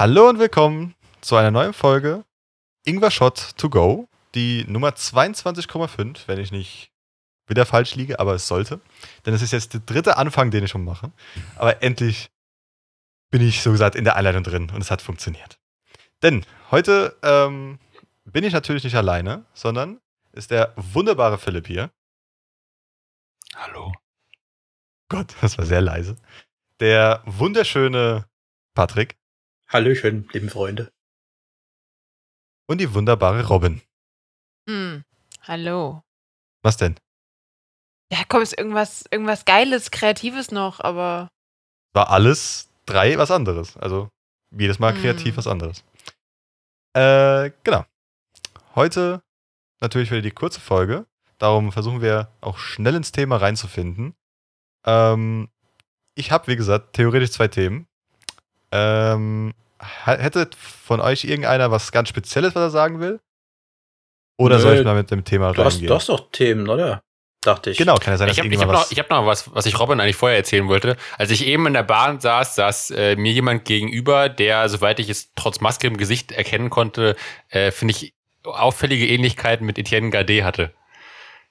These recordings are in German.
Hallo und willkommen zu einer neuen Folge Ingwer Shot to go. Die Nummer 22,5, wenn ich nicht wieder falsch liege, aber es sollte. Denn es ist jetzt der dritte Anfang, den ich schon mache. Aber endlich bin ich so gesagt in der Einleitung drin und es hat funktioniert. Denn heute ähm, bin ich natürlich nicht alleine, sondern ist der wunderbare Philipp hier. Hallo. Gott, das war sehr leise. Der wunderschöne Patrick Hallöchen, lieben Freunde. und die wunderbare Robin. Hm, hallo. Was denn? Ja, komm, ist irgendwas, irgendwas Geiles, Kreatives noch, aber war alles drei was anderes. Also jedes Mal kreativ Mm. was anderes. Äh, genau. Heute natürlich wieder die kurze Folge. Darum versuchen wir auch schnell ins Thema reinzufinden. Ähm, ich habe, wie gesagt, theoretisch zwei Themen. Ähm, hätte von euch irgendeiner was ganz Spezielles, was er sagen will? Oder Nö, soll ich mal mit dem Thema Du hast, reingehen? du hast doch Themen, oder? Dachte ich. Genau, kann ja sein, dass Ich habe hab noch, ich hab noch was, was ich Robin eigentlich vorher erzählen wollte. Als ich eben in der Bahn saß, saß äh, mir jemand gegenüber, der, soweit ich es trotz Maske im Gesicht erkennen konnte, äh, finde ich, auffällige Ähnlichkeiten mit Etienne Gardet hatte.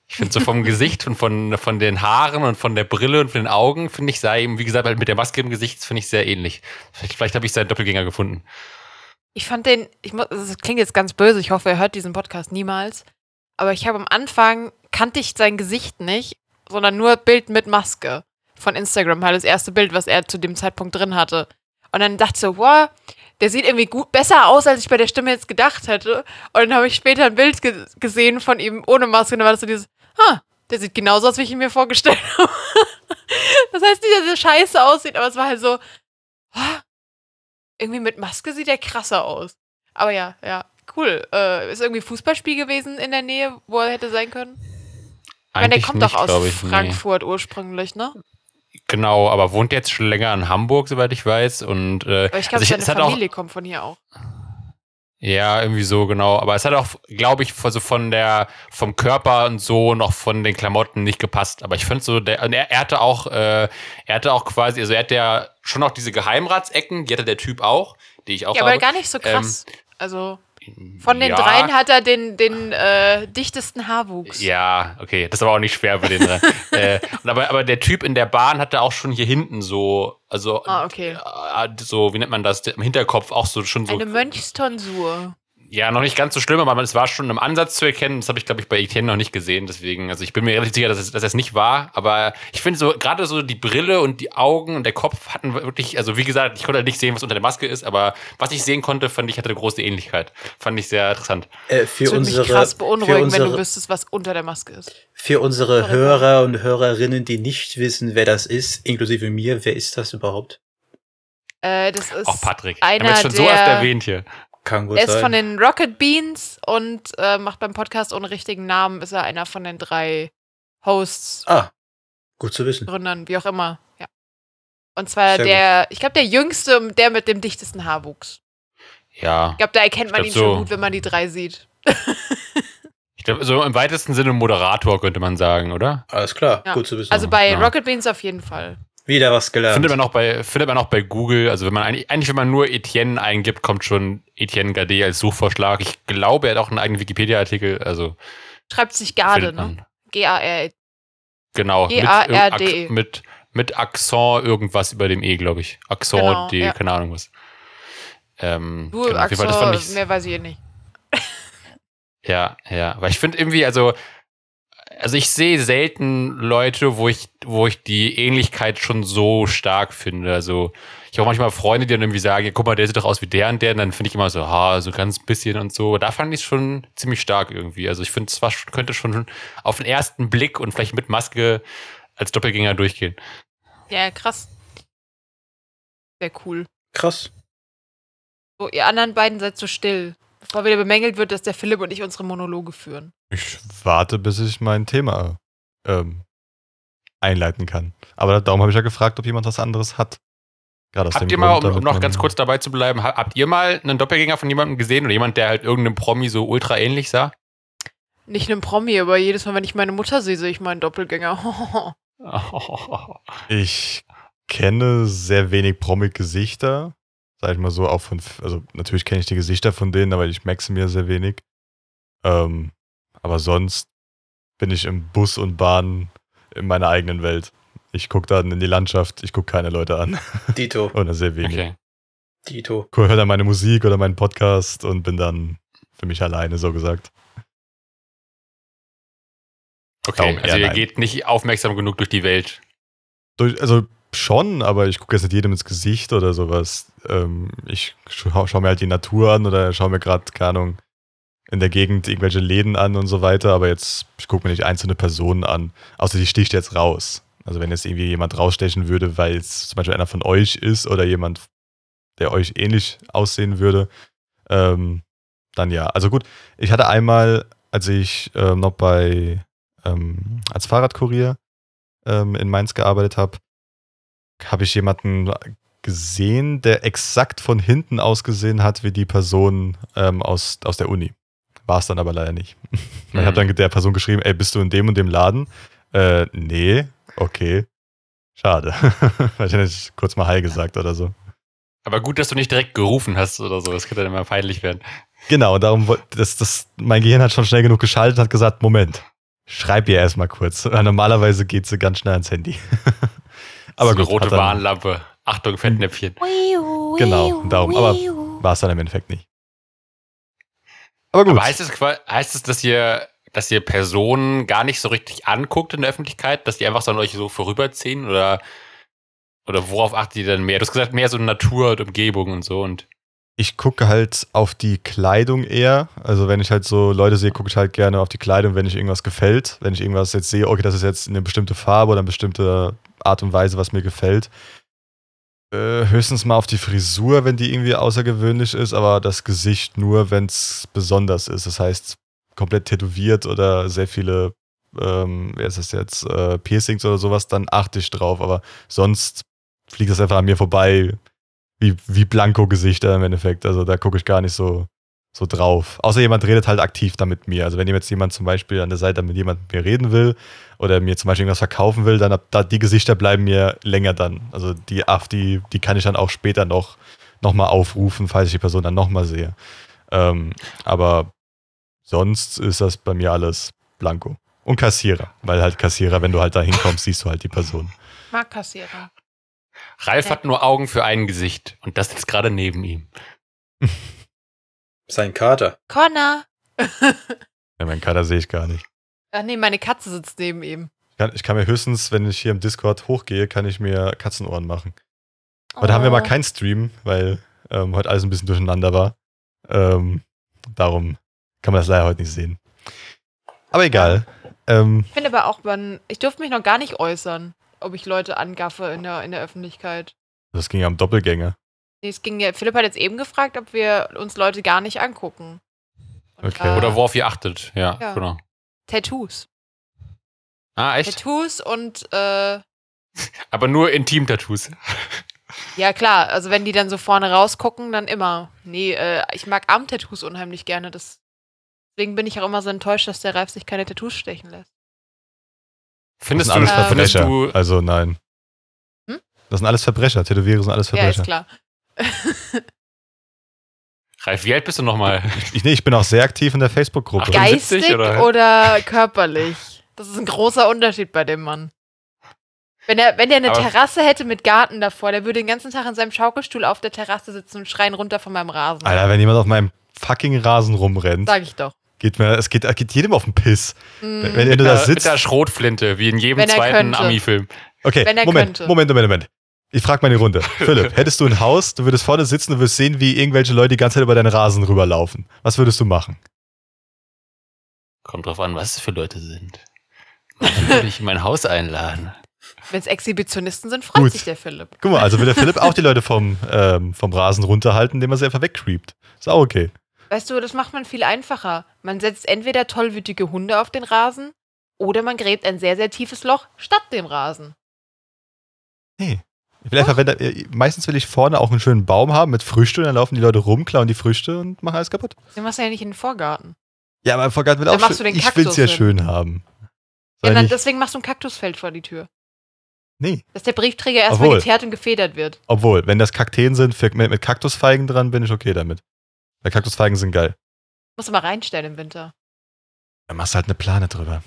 Ich finde so vom Gesicht und von, von den Haaren und von der Brille und von den Augen, finde ich, sah ihm, wie gesagt, halt mit der Maske im Gesicht, finde ich sehr ähnlich. Vielleicht, vielleicht habe ich seinen Doppelgänger gefunden. ich fand den, ich muss, das klingt jetzt ganz böse, ich hoffe, er hört diesen Podcast niemals. Aber ich habe am Anfang, kannte ich sein Gesicht nicht, sondern nur Bild mit Maske von Instagram, halt das erste Bild, was er zu dem Zeitpunkt drin hatte. Und dann dachte ich so, wow, der sieht irgendwie gut besser aus, als ich bei der Stimme jetzt gedacht hätte. Und dann habe ich später ein Bild ge gesehen von ihm ohne Maske und dann war das so dieses, ha, der sieht genauso aus, wie ich ihn mir vorgestellt habe. das heißt nicht, dass er scheiße aussieht, aber es war halt so, ah, irgendwie mit Maske sieht er krasser aus. Aber ja, ja, cool. Äh, ist irgendwie Fußballspiel gewesen in der Nähe, wo er hätte sein können? Ich meine, der Eigentlich kommt nicht, doch aus ich, nee. Frankfurt ursprünglich, ne? Genau, aber wohnt jetzt schon länger in Hamburg, soweit ich weiß. Und äh, Aber ich glaube, also seine hat auch- Familie kommt von hier auch. Ja, irgendwie so, genau. Aber es hat auch, glaube ich, so von der, vom Körper und so noch von den Klamotten nicht gepasst. Aber ich finde so, der, und er, er hatte auch, äh, er hatte auch quasi, also er hat ja schon noch diese Geheimratsecken, die hatte der Typ auch, die ich auch Ja, aber habe. gar nicht so krass. also von den ja, dreien hat er den, den äh, dichtesten Haarwuchs. Ja, okay, das ist aber auch nicht schwer für den. dran. äh, und aber, aber der Typ in der Bahn hatte auch schon hier hinten so, also Ah, okay. äh, so, wie nennt man das, im Hinterkopf auch so schon so Eine Mönchstonsur. Ja, noch nicht ganz so schlimm, aber es war schon im Ansatz zu erkennen. Das habe ich, glaube ich, bei Etienne noch nicht gesehen. Deswegen, also ich bin mir relativ sicher, dass es, dass es nicht war. Aber ich finde so, gerade so die Brille und die Augen und der Kopf hatten wirklich, also wie gesagt, ich konnte nicht sehen, was unter der Maske ist, aber was ich sehen konnte, fand ich, hatte eine große Ähnlichkeit. Fand ich sehr interessant. Äh, Das für, würde unsere, mich krass für, beunruhigen, unsere, wenn du wüsstest, was unter der Maske ist. für unsere Sorry. Hörer und Hörerinnen, die nicht wissen, wer das ist, inklusive mir, wer ist das überhaupt? Äh, das ist Auch Patrick. Haben wir einer jetzt schon so der- oft erwähnt hier. Kann gut Er ist sein. von den Rocket Beans und äh, macht beim Podcast ohne richtigen Namen, ist er einer von den drei Hosts, ah, gut zu wissen. Gründern, wie auch immer. Ja. Und zwar Sehr der, ich glaube, der jüngste und der mit dem dichtesten Haarwuchs. Ja. Ich glaube, da erkennt man ihn glaub, schon so. gut, wenn man die drei sieht. Ich glaube, so im weitesten Sinne Moderator könnte man sagen, oder? Alles klar, Ja. gut zu wissen. Also bei Ja. Rocket Beans auf jeden Fall. Wieder was gelernt. Findet man auch bei, findet man auch bei Google. Also wenn man eigentlich, eigentlich, wenn man nur Etienne eingibt, kommt schon Etienne Gardet als Suchvorschlag. Ich glaube, er hat auch einen eigenen Wikipedia-Artikel. Also Schreibt sich Garde, ne? man. G-A-R. Genau. mit G-A-R-D. irgend- Ak- Mit, mit Accent irgendwas über dem E, glaube ich. Accent Genau, D, ja. keine Ahnung was. Ähm, Du, genau, Fall, das fand ich, mehr weiß ich eh nicht. Ja, ja. Aber ich finde irgendwie, also, also ich sehe selten Leute, wo ich, wo ich die Ähnlichkeit schon so stark finde. Also ich habe manchmal Freunde, die dann irgendwie sagen, ja, guck mal, der sieht doch aus wie der und der. Und dann finde ich immer so, ha, so ganz bisschen und so. Da fand ich es schon ziemlich stark irgendwie. Also ich finde, es war, schon- könnte schon auf den ersten Blick und vielleicht mit Maske als Doppelgänger durchgehen. Ja, krass. Wäre cool. Krass. So, ihr anderen beiden seid so still. Bevor wieder bemängelt wird, dass der Philipp und ich unsere Monologe führen. Ich warte, bis ich mein Thema ähm, einleiten kann. Aber darum habe ich ja gefragt, ob jemand was anderes hat. Gerade aus Habt dem ihr mal, Grund, um, um noch ganz kurz dabei zu bleiben, ha- habt ihr mal einen Doppelgänger von jemandem gesehen oder jemand, der halt irgendeinem Promi so ultra ähnlich sah? Nicht einem Promi, aber jedes Mal, wenn ich meine Mutter sehe, sehe ich meinen Doppelgänger. Ich kenne sehr wenig Promi-Gesichter. Sag ich mal so, auch von, also natürlich kenne ich die Gesichter von denen, aber ich maxe mir sehr wenig. Ähm, aber sonst bin ich im Bus und Bahn in meiner eigenen Welt. Ich gucke dann in die Landschaft, ich gucke keine Leute an. Dito. Oder sehr wenig. Okay. Dito. höre dann meine Musik oder meinen Podcast und bin dann für mich alleine, so gesagt. Okay, Darum also ihr nein. geht nicht aufmerksam genug durch die Welt. Durch, also schon, aber ich gucke jetzt nicht jedem ins Gesicht oder sowas. Ähm, ich schaue schau mir halt die Natur an oder schaue mir gerade, keine Ahnung, in der Gegend irgendwelche Läden an und so weiter, aber jetzt, ich gucke mir nicht einzelne Personen an, außer die sticht jetzt raus. Also wenn jetzt irgendwie jemand rausstechen würde, weil es zum Beispiel einer von euch ist oder jemand, der euch ähnlich aussehen würde, ähm, dann ja. Also gut, ich hatte einmal, als ich ähm, noch bei, ähm, als Fahrradkurier ähm, in Mainz gearbeitet habe, habe ich jemanden gesehen, der exakt von hinten ausgesehen hat wie die Person ähm, aus, aus der Uni. War es dann aber leider nicht. Ich Mhm. habe dann der Person geschrieben, ey, bist du in dem und dem Laden? Äh, nee, okay. Schade. Weil ich hätte nicht kurz mal Hi gesagt oder so. Aber gut, dass du nicht direkt gerufen hast oder so. Das könnte dann immer peinlich werden. Genau, und darum, das, das, mein Gehirn hat schon schnell genug geschaltet und hat gesagt, Moment, schreib ihr erstmal kurz. Normalerweise geht sie ganz schnell ans Handy. aber so eine gut, rote hat dann- Warnlampe. Achtung, Fettnäpfchen. Genau, darum. Aber war es dann im Endeffekt nicht. Aber gut. Aber heißt es, heißt es, dass ihr, dass ihr Personen gar nicht so richtig anguckt in der Öffentlichkeit, dass die einfach so an euch so vorüberziehen oder, oder worauf achtet ihr dann mehr? Du hast gesagt, mehr so Natur und Umgebung und so und ich gucke halt auf die Kleidung eher. Also wenn ich halt so Leute sehe, gucke ich halt gerne auf die Kleidung, wenn ich irgendwas gefällt. Wenn ich irgendwas jetzt sehe, okay, das ist jetzt eine bestimmte Farbe oder eine bestimmte Art und Weise, was mir gefällt. Äh, höchstens mal auf die Frisur, wenn die irgendwie außergewöhnlich ist, aber das Gesicht nur, wenn es besonders ist. Das heißt, komplett tätowiert oder sehr viele, ähm, wer ist das jetzt, äh, Piercings oder sowas, dann achte ich drauf. Aber sonst fliegt das einfach an mir vorbei, wie, wie Blanko-Gesichter im Endeffekt. Also da gucke ich gar nicht so, so drauf. Außer jemand redet halt aktiv da mit mir. Also wenn jetzt jemand zum Beispiel an der Seite mit jemandem mit mir reden will oder mir zum Beispiel irgendwas verkaufen will, dann da, die Gesichter bleiben mir länger dann. Also die, ach, die, die kann ich dann auch später noch, noch mal aufrufen, falls ich die Person dann noch mal sehe. Ähm, aber sonst ist das bei mir alles Blanko. Und Kassierer, weil halt Kassierer, wenn du halt da hinkommst, siehst du halt die Person. Mag Kassierer. Ralf Ja. hat nur Augen für ein Gesicht und das sitzt gerade neben ihm. Sein Kater. Connor! Ja, meinen Kader sehe ich gar nicht. Ach nee, meine Katze sitzt neben ihm. Ich kann, ich kann mir höchstens, wenn ich hier im Discord hochgehe, kann ich mir Katzenohren machen. Aber da haben wir mal Oh. keinen Stream, weil ähm, heute alles ein bisschen durcheinander war. Ähm, darum kann man das leider heute nicht sehen. Aber egal. Ähm, Ich finde aber auch, man, ich durfte mich noch gar nicht äußern, ob ich Leute angaffe in der, in der Öffentlichkeit. das ging ja um Doppelgänger. Nee, es ging ja, Philipp hat jetzt eben gefragt, ob wir uns Leute gar nicht angucken. Und, Okay. äh, Oder worauf ihr achtet. Ja, Ja. genau. Tattoos. Ah, echt? Tattoos und, äh, Aber nur Intim-Tattoos. ja klar, also wenn die dann so vorne rausgucken, dann immer. Nee, äh, ich mag Armtattoos unheimlich gerne. Das, deswegen bin ich auch immer so enttäuscht, dass der Ralf sich keine Tattoos stechen lässt. Das Findest sind du, alles äh, findest Verbrecher. du, also nein. Hm? Das sind alles Verbrecher. Tätowiere sind alles Ja, ist Verbrecher. klar. Ralf, wie alt bist du nochmal? ich, nee, ich bin auch sehr aktiv in der Facebook-Gruppe. Geistig 75 oder? oder? körperlich? Das ist ein großer Unterschied bei dem Mann. Wenn er, wenn der eine Aber- Terrasse hätte mit Garten davor, der würde den ganzen Tag in seinem Schaukelstuhl auf der Terrasse sitzen und schreien runter von meinem Rasen. Alter, wenn jemand auf meinem fucking Rasen rumrennt, Sag ich doch. geht mir, es geht, geht jedem auf den Piss. Mm. Wenn, wenn du da der, mit sitzt. der Schrotflinte, wie in jedem er zweiten. Ami-Film. Okay, Wenn er Moment, könnte. Moment, Moment, Moment. Ich frage mal die Runde. Philipp, hättest du ein Haus, du würdest vorne sitzen und würdest sehen, wie irgendwelche Leute die ganze Zeit über deinen Rasen rüberlaufen. Was würdest du machen? Kommt drauf an, was es für Leute sind. Manche würde ich in mein Haus einladen. Wenn es Exhibitionisten sind, freut Gut. sich der Philipp. Guck mal, also will der Philipp auch die Leute vom, ähm, vom Rasen runterhalten, indem er sie einfach wegcreept. Ist auch okay. Weißt du, das macht man viel einfacher. Man setzt entweder tollwütige Hunde auf den Rasen oder man gräbt ein sehr, sehr tiefes Loch statt dem Rasen. Nee. Da, äh, meistens will ich vorne auch einen schönen Baum haben mit Früchte und dann laufen die Leute rum, klauen die Früchte und machen alles kaputt. Den machst du ja nicht in den Vorgarten. Ja, aber Vorgarten will Dann auch machst schön. du den Ich will es ja schön haben. Ja, Soll dann, nicht, deswegen machst du ein Kaktusfeld vor die Tür. nee. Dass der Briefträger erstmal geteert und gefedert wird. Obwohl, wenn das Kakteen sind für, mit, mit Kaktusfeigen dran, bin ich okay damit. Weil Kaktusfeigen sind geil. Musst du mal reinstellen im Winter. Dann machst du halt eine Plane drüber.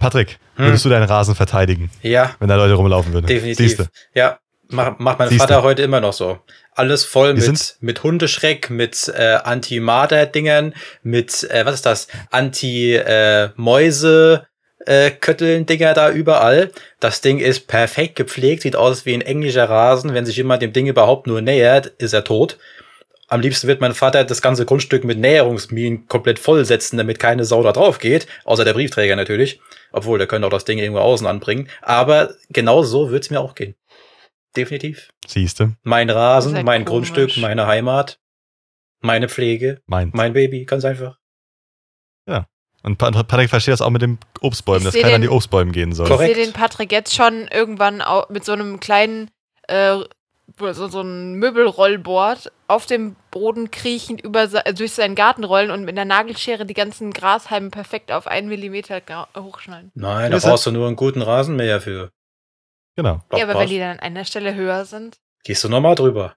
Patrick, Hm. würdest du deinen Rasen verteidigen, Ja, wenn da Leute rumlaufen würden? definitiv. Siehste. Ja, macht mach mein Siehste. Vater heute immer noch so. Alles voll Wir mit, mit Hundeschreck, mit äh, Anti-Marder-Dingern, mit, äh, was ist das? Anti-Mäuse. Äh, Kötteln-Dinger da überall. Das Ding ist perfekt gepflegt, sieht aus wie ein englischer Rasen. Wenn sich jemand dem Ding überhaupt nur nähert, ist er tot. Am liebsten wird mein Vater das ganze Grundstück mit Näherungsminen komplett vollsetzen, damit keine Sau da drauf geht. Außer der Briefträger natürlich. Obwohl, der könnte auch das Ding irgendwo außen anbringen. Aber genau so wird's mir auch gehen. Definitiv. Siehste, Mein Rasen, mein komisch. Grundstück, meine Heimat, meine Pflege, mein. mein Baby, ganz einfach. Und Pa- Patrick versteht das auch mit den Obstbäumen, Ich dass keiner an den- die Obstbäume gehen soll. Korrekt. Ich sehe den Patrick jetzt schon irgendwann mit so einem kleinen, äh, so, so ein Möbelrollboard auf dem Boden kriechend über, äh, durch seinen Garten rollen und mit einer Nagelschere die ganzen Grashalme perfekt auf einen Millimeter hochschneiden. Nein, da brauchst du nur einen guten Rasenmäher für. Genau. Ja, aber wenn die dann an einer Stelle höher sind, Gehst du nochmal drüber.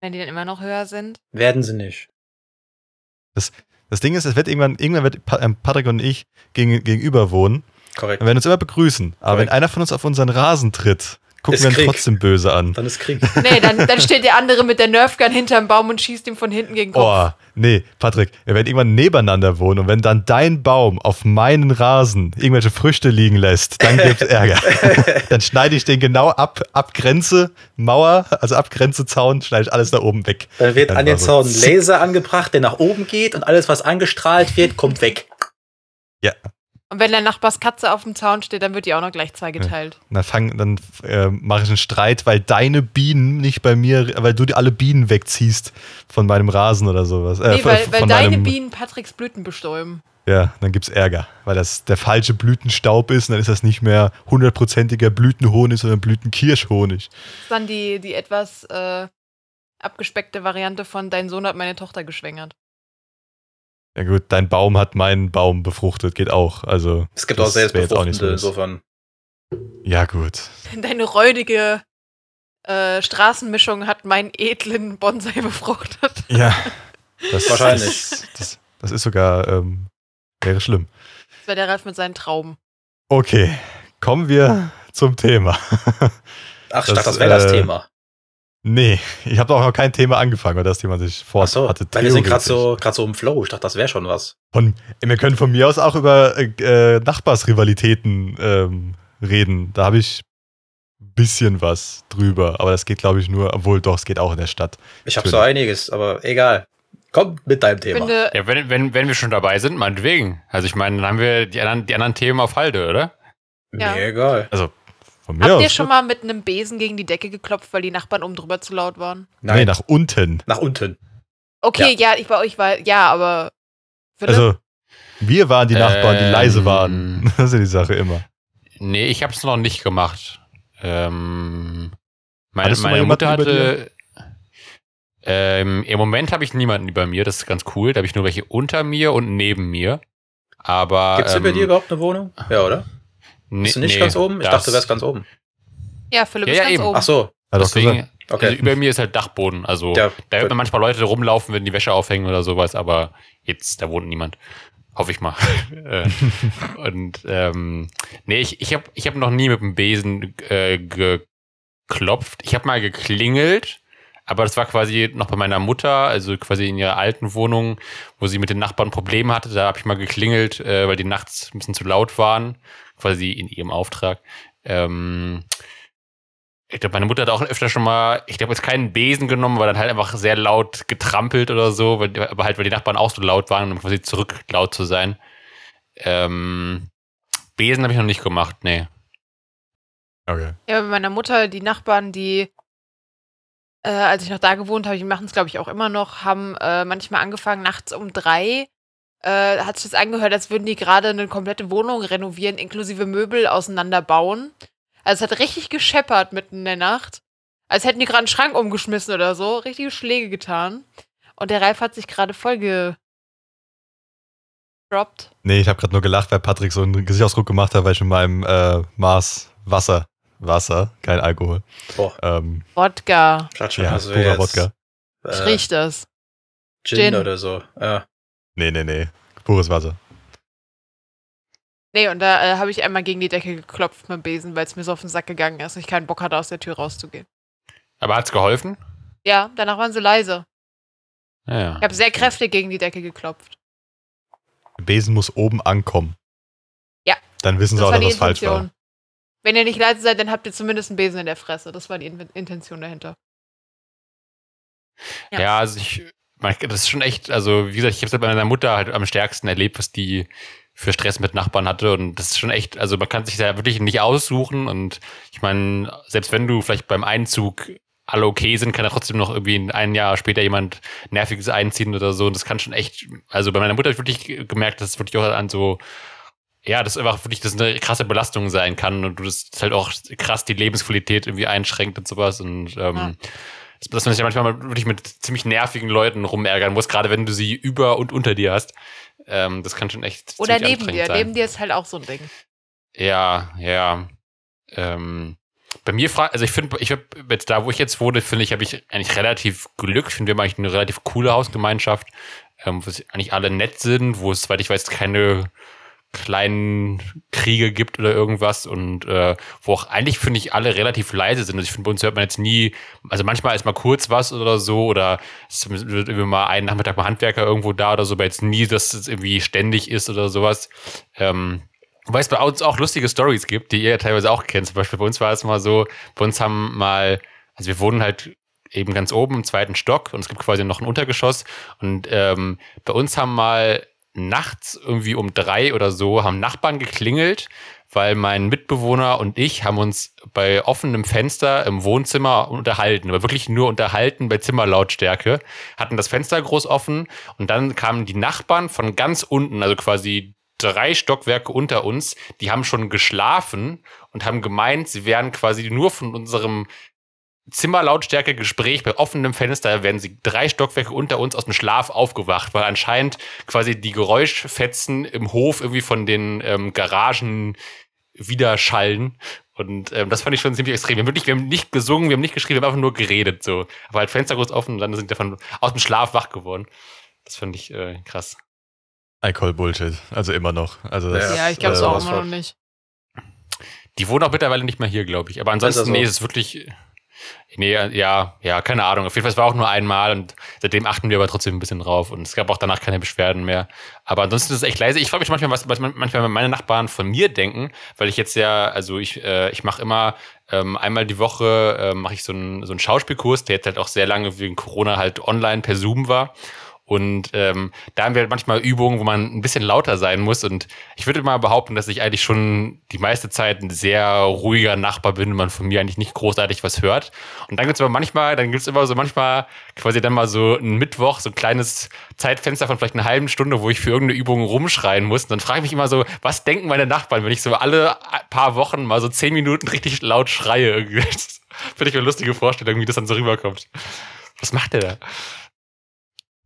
wenn die dann immer noch höher sind. Werden sie nicht. Das Ding ist, es wird irgendwann, irgendwann wird ähm, Patrick und ich gegen, gegenüber wohnen. Korrekt. Wir werden uns immer begrüßen. Aber Korrekt. wenn einer von uns auf unseren Rasen tritt, gucken wir ihn trotzdem böse an. Dann ist Krieg. Nee, dann, dann steht der andere mit der Nerfgun hinterm Baum und schießt ihm von hinten gegen den Kopf. Oh, nee, Patrick, wir werden irgendwann nebeneinander wohnen und wenn dann dein Baum auf meinen Rasen irgendwelche Früchte liegen lässt, dann gibt's Ärger. dann schneide ich den genau ab, ab Grenze, Mauer, also ab Grenze Zaun, schneide ich alles da oben weg. Dann wird Dann an den so Zaun ein. Laser angebracht, der nach oben geht und alles, was angestrahlt wird, kommt weg. Und wenn der Nachbars Katze auf dem Zaun steht, dann wird die auch noch gleich zweigeteilt. Dann, fang, dann äh, mache ich einen Streit, weil deine Bienen nicht bei mir, weil du die alle Bienen wegziehst von meinem Rasen oder sowas. Äh, nee, von- weil, weil von deine meinem- Bienen Patricks Blüten bestäuben. Ja, dann gibt's Ärger, weil das der falsche Blütenstaub ist und dann ist das nicht mehr hundertprozentiger Blütenhonig, sondern Blütenkirschhonig. Das ist dann die, die etwas äh, abgespeckte Variante von Dein Sohn hat meine Tochter geschwängert. Ja gut, dein Baum hat meinen Baum befruchtet, geht auch. Also Es gibt Das auch wär jetzt auch nicht Selbstbefruchtende, so insofern. ja gut. Deine räudige äh, Straßenmischung hat meinen edlen Bonsai befruchtet. Ja, das, Wahrscheinlich. Das, das, das ist sogar ähm, wäre schlimm. Das war der Ralf mit seinen Trauben. Okay, kommen wir zum Thema. Ach, Das, dachte, das wäre das äh, Thema. Nee, ich habe auch noch kein Thema angefangen, weil das Thema sich vor so, hatte. weil wir sind gerade so, grad so im Flow. Ich dachte, das wäre schon was. Von, wir können von mir aus auch über äh, äh, Nachbarsrivalitäten ähm, reden. Da habe ich ein bisschen was drüber. Aber das geht, glaube ich, nur, obwohl doch, es geht auch in der Stadt. Ich habe so einiges, aber egal. Komm mit deinem Thema. finde, Ja, wenn, wenn, wenn wir schon dabei sind, meinetwegen. Also ich meine, dann haben wir die anderen, die anderen Themen auf Halde, oder? Ja. Mir egal. Von mir habt aus. ihr schon mal mit einem Besen gegen die Decke geklopft, weil die Nachbarn oben drüber zu laut waren? Nee, nach unten. nach unten. Okay, ja, ich bei euch war, ja, aber. Philipp? Also, wir waren die Nachbarn, die Ähm, leise waren. Das ist ja die Sache immer. Nee, ich habe es noch nicht gemacht. Ähm, meine Hattest du mal meine Mutter hatte. Ähm, Im Moment habe ich niemanden über mir, das ist ganz cool. Da habe ich nur welche unter mir und neben mir. Aber. Gibt's ähm, über dir überhaupt eine Wohnung? Ja, oder? Nee, Bist du nicht nee, ganz oben? Ich dachte, du wärst ganz oben. ja, Philipp Ja, ist ja, ganz eben. oben. Ach so. Deswegen, gesagt. Okay. also über mir ist halt Dachboden. Also Ja, da hört man manchmal Leute rumlaufen, wenn die Wäsche aufhängen oder sowas, aber jetzt, da wohnt niemand. Hoffe ich mal. Äh, und ähm, nee, ich, ich habe ich hab noch nie mit dem Besen äh, geklopft. Ich habe mal geklingelt, aber das war quasi noch bei meiner Mutter, also quasi in ihrer alten Wohnung, wo sie mit den Nachbarn Probleme hatte. Da habe ich mal geklingelt, äh, weil die nachts ein bisschen zu laut waren, quasi in ihrem Auftrag. Ähm, ich glaube, meine Mutter hat auch öfter schon mal, ich glaube, jetzt keinen Besen genommen, aber dann halt einfach sehr laut getrampelt oder so, weil, aber halt, weil die Nachbarn auch so laut waren, um quasi zurück laut zu sein. Ähm, Besen habe ich noch nicht gemacht, nee. Okay. Ja, bei meiner Mutter, die Nachbarn, die, äh, als ich noch da gewohnt habe, die machen es, glaube ich, auch immer noch, haben äh, manchmal angefangen, nachts um drei, äh, hat sich das angehört, als würden die gerade eine komplette Wohnung renovieren, inklusive Möbel auseinanderbauen. Also es hat richtig gescheppert mitten in der Nacht. Als hätten die gerade einen Schrank umgeschmissen oder so. Richtige Schläge getan. Und der Ralf hat sich gerade voll gedroppt. Nee, ich habe gerade nur gelacht, weil Patrick so einen Gesichtsausdruck gemacht hat, weil ich in meinem äh, Maß Wasser, Wasser, kein Alkohol. Boah, Ähm, Wodka. schon ja, mal so purer Wodka. Ich Äh, riech das. Gin, Gin. oder so. Ja. Nee, nee, nee. Pures Wasser. Nee, und da äh, habe ich einmal gegen die Decke geklopft mit dem Besen, weil es mir so auf den Sack gegangen ist und ich keinen Bock hatte, aus der Tür rauszugehen. Aber hat's geholfen? Ja, danach waren sie leise. Ja, ja. Ich habe sehr kräftig gegen die Decke geklopft. Der Besen muss oben ankommen. Ja. Dann wissen sie Das auch, war dass was falsch war. Wenn ihr nicht leise seid, dann habt ihr zumindest einen Besen in der Fresse. Das war die In Intention dahinter. Ja. Ja, also ich, man, das ist schon echt, also wie gesagt, ich habe es bei meiner Mutter halt am stärksten erlebt, was die für Stress mit Nachbarn hatte und das ist schon echt, also man kann sich da wirklich nicht aussuchen und ich meine, selbst wenn du vielleicht beim Einzug alle okay sind, kann da trotzdem noch irgendwie ein Jahr später jemand Nerviges einziehen oder so und das kann schon echt, also bei meiner Mutter habe ich wirklich gemerkt, dass es wirklich auch an so ja, das einfach wirklich das eine krasse Belastung sein kann und du das halt auch krass die Lebensqualität irgendwie einschränkt und sowas und ähm, Ja. dass- man sich ja manchmal wirklich mit ziemlich nervigen Leuten rumärgern muss, gerade wenn du sie über und unter dir hast. Ähm, das kann schon echt Oder neben dir. sein. Neben dir ist halt auch so ein Ding. Ja, ja. Ähm, bei mir fragt, also ich finde, ich habe jetzt da, wo ich jetzt wohne, finde ich, habe ich eigentlich relativ Glück. Ich finde, wir haben eigentlich eine relativ coole Hausgemeinschaft, ähm, wo es eigentlich alle nett sind, wo es, soweit ich weiß, keine kleinen Kriege gibt oder irgendwas und äh, wo auch eigentlich, finde ich, alle relativ leise sind. Also ich finde, bei uns hört man jetzt nie, also manchmal ist mal kurz was oder so oder es wird irgendwie mal einen Nachmittag mal Handwerker irgendwo da oder so, aber jetzt nie, dass es irgendwie ständig ist oder sowas. Ähm, Wobei es bei uns auch lustige Stories gibt, die ihr ja teilweise auch kennt. Zum Beispiel bei uns war es mal so, bei uns haben mal, also wir wohnen halt eben ganz oben im zweiten Stock und es gibt quasi noch ein Untergeschoss. Und ähm, bei uns haben mal nachts irgendwie um drei oder so haben Nachbarn geklingelt, weil mein Mitbewohner und ich haben uns bei offenem Fenster im Wohnzimmer unterhalten, aber wirklich nur unterhalten bei Zimmerlautstärke, hatten das Fenster groß offen und dann kamen die Nachbarn von ganz unten, also quasi drei Stockwerke unter uns, die haben schon geschlafen und haben gemeint, sie wären quasi nur von unserem Zimmerlautstärke Gespräch bei offenem Fenster werden sie drei Stockwerke unter uns aus dem Schlaf aufgewacht, weil anscheinend quasi die Geräuschfetzen im Hof irgendwie von den ähm, Garagen widerschallen. Und ähm, das fand ich schon ziemlich extrem. Wir haben wirklich, wir haben nicht gesungen, wir haben nicht geschrieben, wir haben einfach nur geredet. So. Aber halt Fenster kurz offen und dann sind wir von aus dem Schlaf wach geworden. Das fand ich äh, krass. Alkohol-Bullshit. Also immer noch. Also das, Ja, ich glaube es äh, auch immer noch nicht. Die wohnen auch mittlerweile nicht mehr hier, glaube ich. Aber ansonsten, Ist das so? nee, es ist wirklich. Nee, ja, ja, keine Ahnung. Auf jeden Fall, es war auch nur einmal und seitdem achten wir aber trotzdem ein bisschen drauf und es gab auch danach keine Beschwerden mehr. Aber ansonsten ist es echt leise. Ich frage mich manchmal, was, was man- manchmal meine Nachbarn von mir denken, weil ich jetzt ja, also ich, äh, ich mache immer ähm, einmal die Woche äh, mache ich so einen, so einen Schauspielkurs, der jetzt halt auch sehr lange wegen Corona halt online per Zoom war. Und ähm, da haben wir halt manchmal Übungen, wo man ein bisschen lauter sein muss. Und ich würde mal behaupten, dass ich eigentlich schon die meiste Zeit ein sehr ruhiger Nachbar bin und man von mir eigentlich nicht großartig was hört. Und dann gibt's aber manchmal, dann gibt's immer so manchmal quasi dann mal so ein Mittwoch, so ein kleines Zeitfenster von vielleicht einer halben Stunde, wo ich für irgendeine Übung rumschreien muss. Und dann frage ich mich immer so, was denken meine Nachbarn, wenn ich so alle paar Wochen mal so zehn Minuten richtig laut schreie? Finde ich eine lustige Vorstellung, wie das dann so rüberkommt. Was macht der da?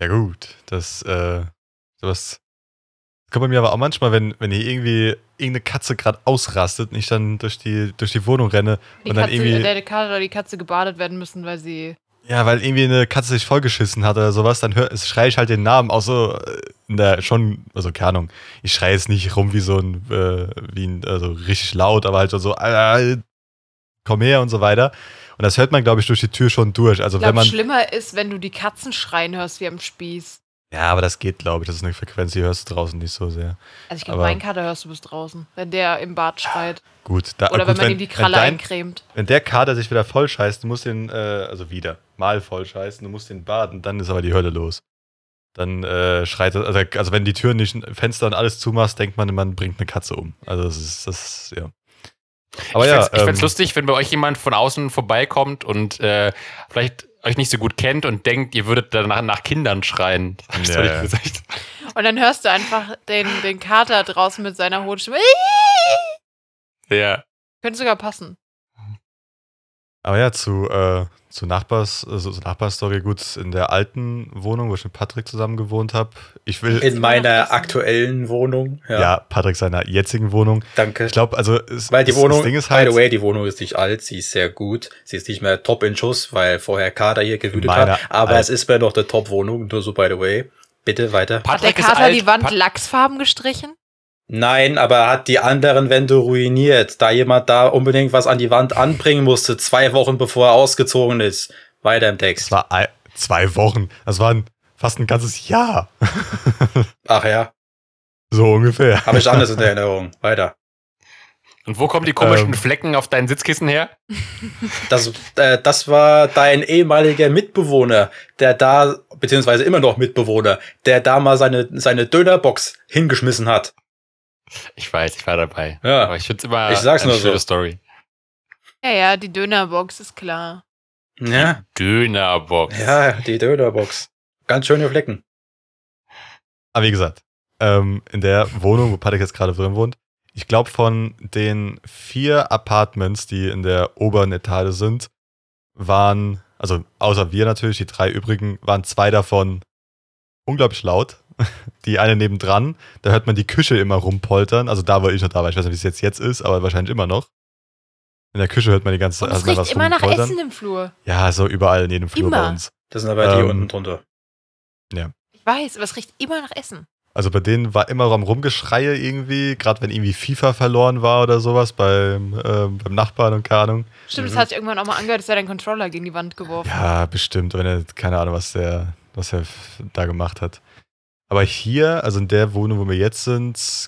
Ja, gut. Das, äh, sowas. Kommt bei mir aber auch manchmal, wenn, wenn hier irgendwie irgendeine Katze gerade ausrastet und ich dann durch die, durch die Wohnung renne Die und dann Katze, irgendwie. der Kater oder die Katze gebadet werden müssen, weil sie. Ja, weil irgendwie eine Katze sich vollgeschissen hat oder sowas, dann hör, schreie ich halt den Namen auch so äh, in der schon, also keine Ahnung, ich schreie jetzt nicht rum wie so ein, äh, wie ein, also richtig laut, aber halt so, äh, komm her und so weiter. Und das hört man, glaube ich, durch die Tür schon durch. Also Ich wenn glaube, man. schlimmer ist, wenn du die Katzen schreien hörst wie am Spieß. Ja, aber das geht, glaube ich. Das ist eine Frequenz, die hörst du draußen nicht so sehr. Also ich glaube, meinen Kater hörst du bis draußen, wenn der im Bad schreit. Gut, da, Oder gut, wenn man ihm die Kralle wenn, dein, eincremt. wenn der Kater sich wieder voll scheißt, du musst den, äh, also wieder, mal voll scheißen, du musst den baden, dann ist aber die Hölle los. Dann äh, schreit er, also, also wenn die Türen nicht, Fenster und alles zumachst, denkt man, man bringt eine Katze um. Also das ist, das, ja. Aber ich ja, fänd's, ich ähm, lustig, wenn bei euch jemand von außen vorbeikommt und äh, vielleicht euch nicht so gut kennt und denkt, ihr würdet danach nach Kindern schreien. Das Ja, ja. gesagt. Und dann hörst du einfach den, den Kater draußen mit seiner hohen Stimme. Ja. Könnte sogar passen. Aber ja, zu, äh, zu Nachbars, also zur Nachbarstory, gut, in der alten Wohnung, wo ich mit Patrick zusammen gewohnt habe. Ich will, In meiner aktuellen Wohnung. ja. Ja, Patrick seiner jetzigen Wohnung. danke. Ich glaube, also, es, Weil die Wohnung, das Ding ist by halt, the way, die Wohnung ist nicht alt, sie ist sehr gut. Sie ist nicht mehr top in Schuss, weil vorher Kader hier gewütet hat. Aber es ist mir noch eine Top-Wohnung, nur so by the way. Bitte weiter. Hat der Patrick Kater alt. die Wand Pat- lachsfarben gestrichen? Nein, aber er hat die anderen Wände ruiniert, da jemand da unbedingt was an die Wand anbringen musste, zwei Wochen bevor er ausgezogen ist. Weiter im Text. war ein, zwei Wochen. Das war ein, fast ein ganzes Jahr. Ach ja, so ungefähr. habe ich anders in der Erinnerung. Weiter. Und wo kommen die komischen Ähm. Flecken auf deinen Sitzkissen her? Das, äh, das war dein ehemaliger Mitbewohner, der da, beziehungsweise immer noch Mitbewohner, der da mal seine, seine Dönerbox hingeschmissen hat. Ich weiß, ich war dabei. Ja. Aber ich finde immer Ich sag's eine nur so. schöne Story. Ja, ja, die Dönerbox ist klar. Ja, Dönerbox. ja, die Dönerbox. Ganz schöne Flecken. Aber wie gesagt, ähm, in der Wohnung, wo Patrick jetzt gerade drin wohnt, ich glaube, von den vier Apartments, die in der oberen Etage sind, waren, also außer wir natürlich, die drei übrigen, waren zwei davon unglaublich laut. Die eine nebendran, da hört man die Küche immer rumpoltern. Also da, wo ich noch da war. Ich weiß nicht, wie es jetzt, jetzt ist, aber wahrscheinlich immer noch. In der Küche hört man die ganze Zeit es riecht immer nach. Essen im Flur. Ja, so überall in jedem Flur bei Immer. uns. Das sind aber die Ähm, unten drunter. Ich weiß, aber es riecht immer nach Essen. Also bei denen war immer Rumgeschreie irgendwie, gerade wenn irgendwie FIFA verloren war oder sowas beim, ähm, beim Nachbarn und keine Ahnung. Stimmt, Mhm. das hat sich irgendwann auch mal angehört, dass er den Controller gegen die Wand geworfen hat. Ja, bestimmt, wenn er, keine Ahnung, was der, was er da gemacht hat. Aber hier, also in der Wohnung, wo wir jetzt sind,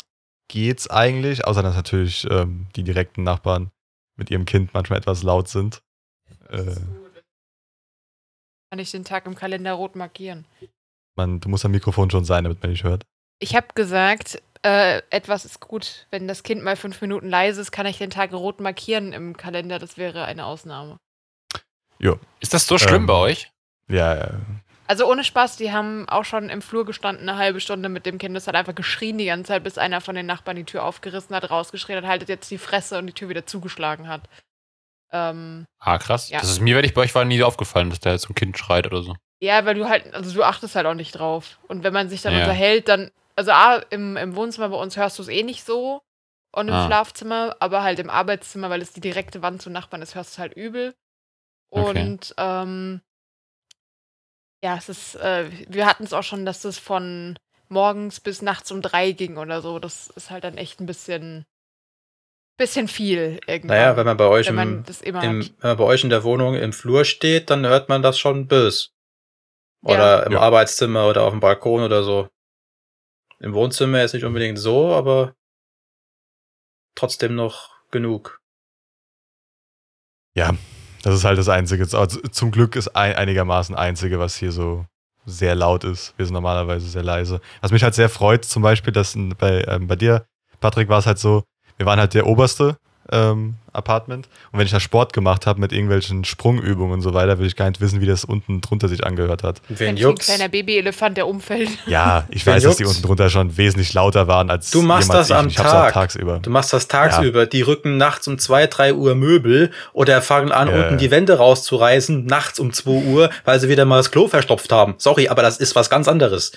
geht's eigentlich, außer dass natürlich ähm, die direkten Nachbarn mit ihrem Kind manchmal etwas laut sind. Äh, Kann ich den Tag im Kalender rot markieren. man, du musst am Mikrofon schon sein, damit man nicht hört. Ich habe gesagt, äh, etwas ist gut. Wenn das Kind mal fünf Minuten leise ist, kann ich den Tag rot markieren im Kalender. Das wäre eine Ausnahme. Ist das so schlimm Ähm, bei euch? Ja, ja. Also ohne Spaß, die haben auch schon im Flur gestanden, eine halbe Stunde mit dem Kind. Das hat einfach geschrien die ganze Zeit, bis einer von den Nachbarn die Tür aufgerissen hat, rausgeschrien hat, haltet jetzt die Fresse und die Tür wieder zugeschlagen hat. Ähm, Ah, krass. ja. Das ist mir, wenn ich bei euch war, nie aufgefallen, dass da jetzt ein Kind schreit oder so. ja, weil du halt, also du achtest halt auch nicht drauf. Und wenn man sich dann Ja. unterhält, dann, also A, im, im Wohnzimmer bei uns hörst du es eh nicht so. Und im Ah. Schlafzimmer, aber halt im Arbeitszimmer, weil es die direkte Wand zu Nachbarn ist, hörst du es halt übel. Okay. Und ähm, ja, es ist, äh, wir hatten es auch schon, dass es von morgens bis nachts um drei ging oder so. Das ist halt dann echt ein bisschen, bisschen viel irgendwann. Naja, wenn man bei euch wenn man im, das immer im, wenn man bei euch in der Wohnung im Flur steht, dann hört man das schon bös. Oder Ja. im Ja. Arbeitszimmer oder auf dem Balkon oder so. Im Wohnzimmer ist nicht unbedingt so, aber trotzdem noch genug. Ja, das ist halt das Einzige. Zum Glück ist ein, einigermaßen Einzige, was hier so sehr laut ist. Wir sind normalerweise sehr leise. Was mich halt sehr freut, zum Beispiel, dass bei, ähm, bei dir, Patrick, war es halt so, wir waren halt der oberste ähm, Apartment. Und wenn ich da Sport gemacht habe mit irgendwelchen Sprungübungen und so weiter, will ich gar nicht wissen, wie das unten drunter sich angehört hat. Wen Ein kleiner Babyelefant, der umfällt. Ja, ich Wen weiß, dass die unten drunter schon wesentlich lauter waren als Du machst das ich. am ich hab's Tag. auch tagsüber. Du machst das tagsüber. Die rücken nachts um zwei, drei Uhr Möbel oder fangen an, Ja. unten die Wände rauszureißen, nachts um zwei Uhr, weil sie wieder mal das Klo verstopft haben. Sorry, aber das ist was ganz anderes.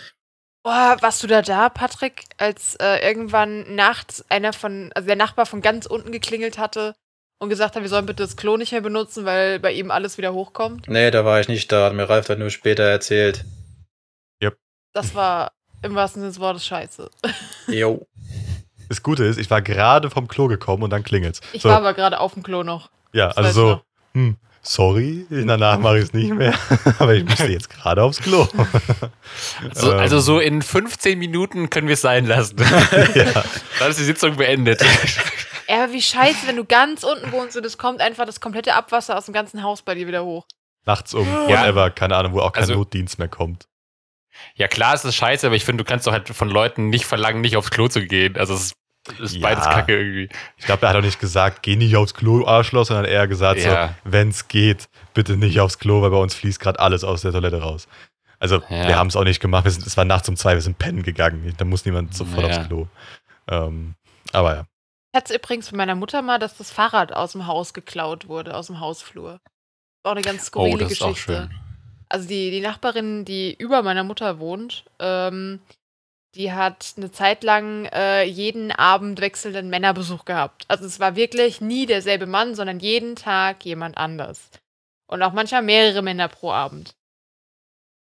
Boah, warst du da da, Patrick, als äh, irgendwann nachts einer von, also der Nachbar von ganz unten geklingelt hatte und gesagt hat, wir sollen bitte das Klo nicht mehr benutzen, weil bei ihm alles wieder hochkommt? Nee, da war ich nicht da. Hat mir Ralf dann nur später erzählt. Das war im wahrsten Sinne des Wortes scheiße. Jo. Das Gute ist, ich war gerade vom Klo gekommen und dann klingelt's. Ich so, war aber gerade auf dem Klo noch. ja, das also so, hm, sorry, danach mache ich es nicht mehr, aber ich musste jetzt gerade aufs Klo. So, Ähm, also so in 15 Minuten können wir es sein lassen. ja. Dann ist die Sitzung beendet. Ja, wie scheiße, wenn du ganz unten wohnst und es kommt einfach das komplette Abwasser aus dem ganzen Haus bei dir wieder hoch. Nachts um Ja. whatever, keine Ahnung, wo auch kein Also- Notdienst mehr kommt. Ja, klar, es ist scheiße, aber ich finde, du kannst doch halt von Leuten nicht verlangen, nicht aufs Klo zu gehen. Also, es ist Das ist Ja. beides Kacke irgendwie. Ich glaube, er hat auch nicht gesagt, geh nicht aufs Klo, Arschloch, sondern eher gesagt, Ja. so, wenn es geht, bitte nicht aufs Klo, weil bei uns fließt gerade alles aus der Toilette raus. Also, Ja. wir haben es auch nicht gemacht. Wir sind, es war nachts um zwei, wir sind pennen gegangen. Da muss niemand sofort Ja. aufs Klo. Ähm, aber ja. Ich hatte es übrigens von meiner Mutter mal, dass das Fahrrad aus dem Haus geklaut wurde, aus dem Hausflur. Auch eine ganz skurrile Oh, das ist Geschichte. auch schön. Also die, die Nachbarin, die über meiner Mutter wohnt, ähm, die hat eine Zeit lang äh, jeden Abend wechselnden Männerbesuch gehabt. Also es war wirklich nie derselbe Mann, sondern jeden Tag jemand anders. Und auch manchmal mehrere Männer pro Abend.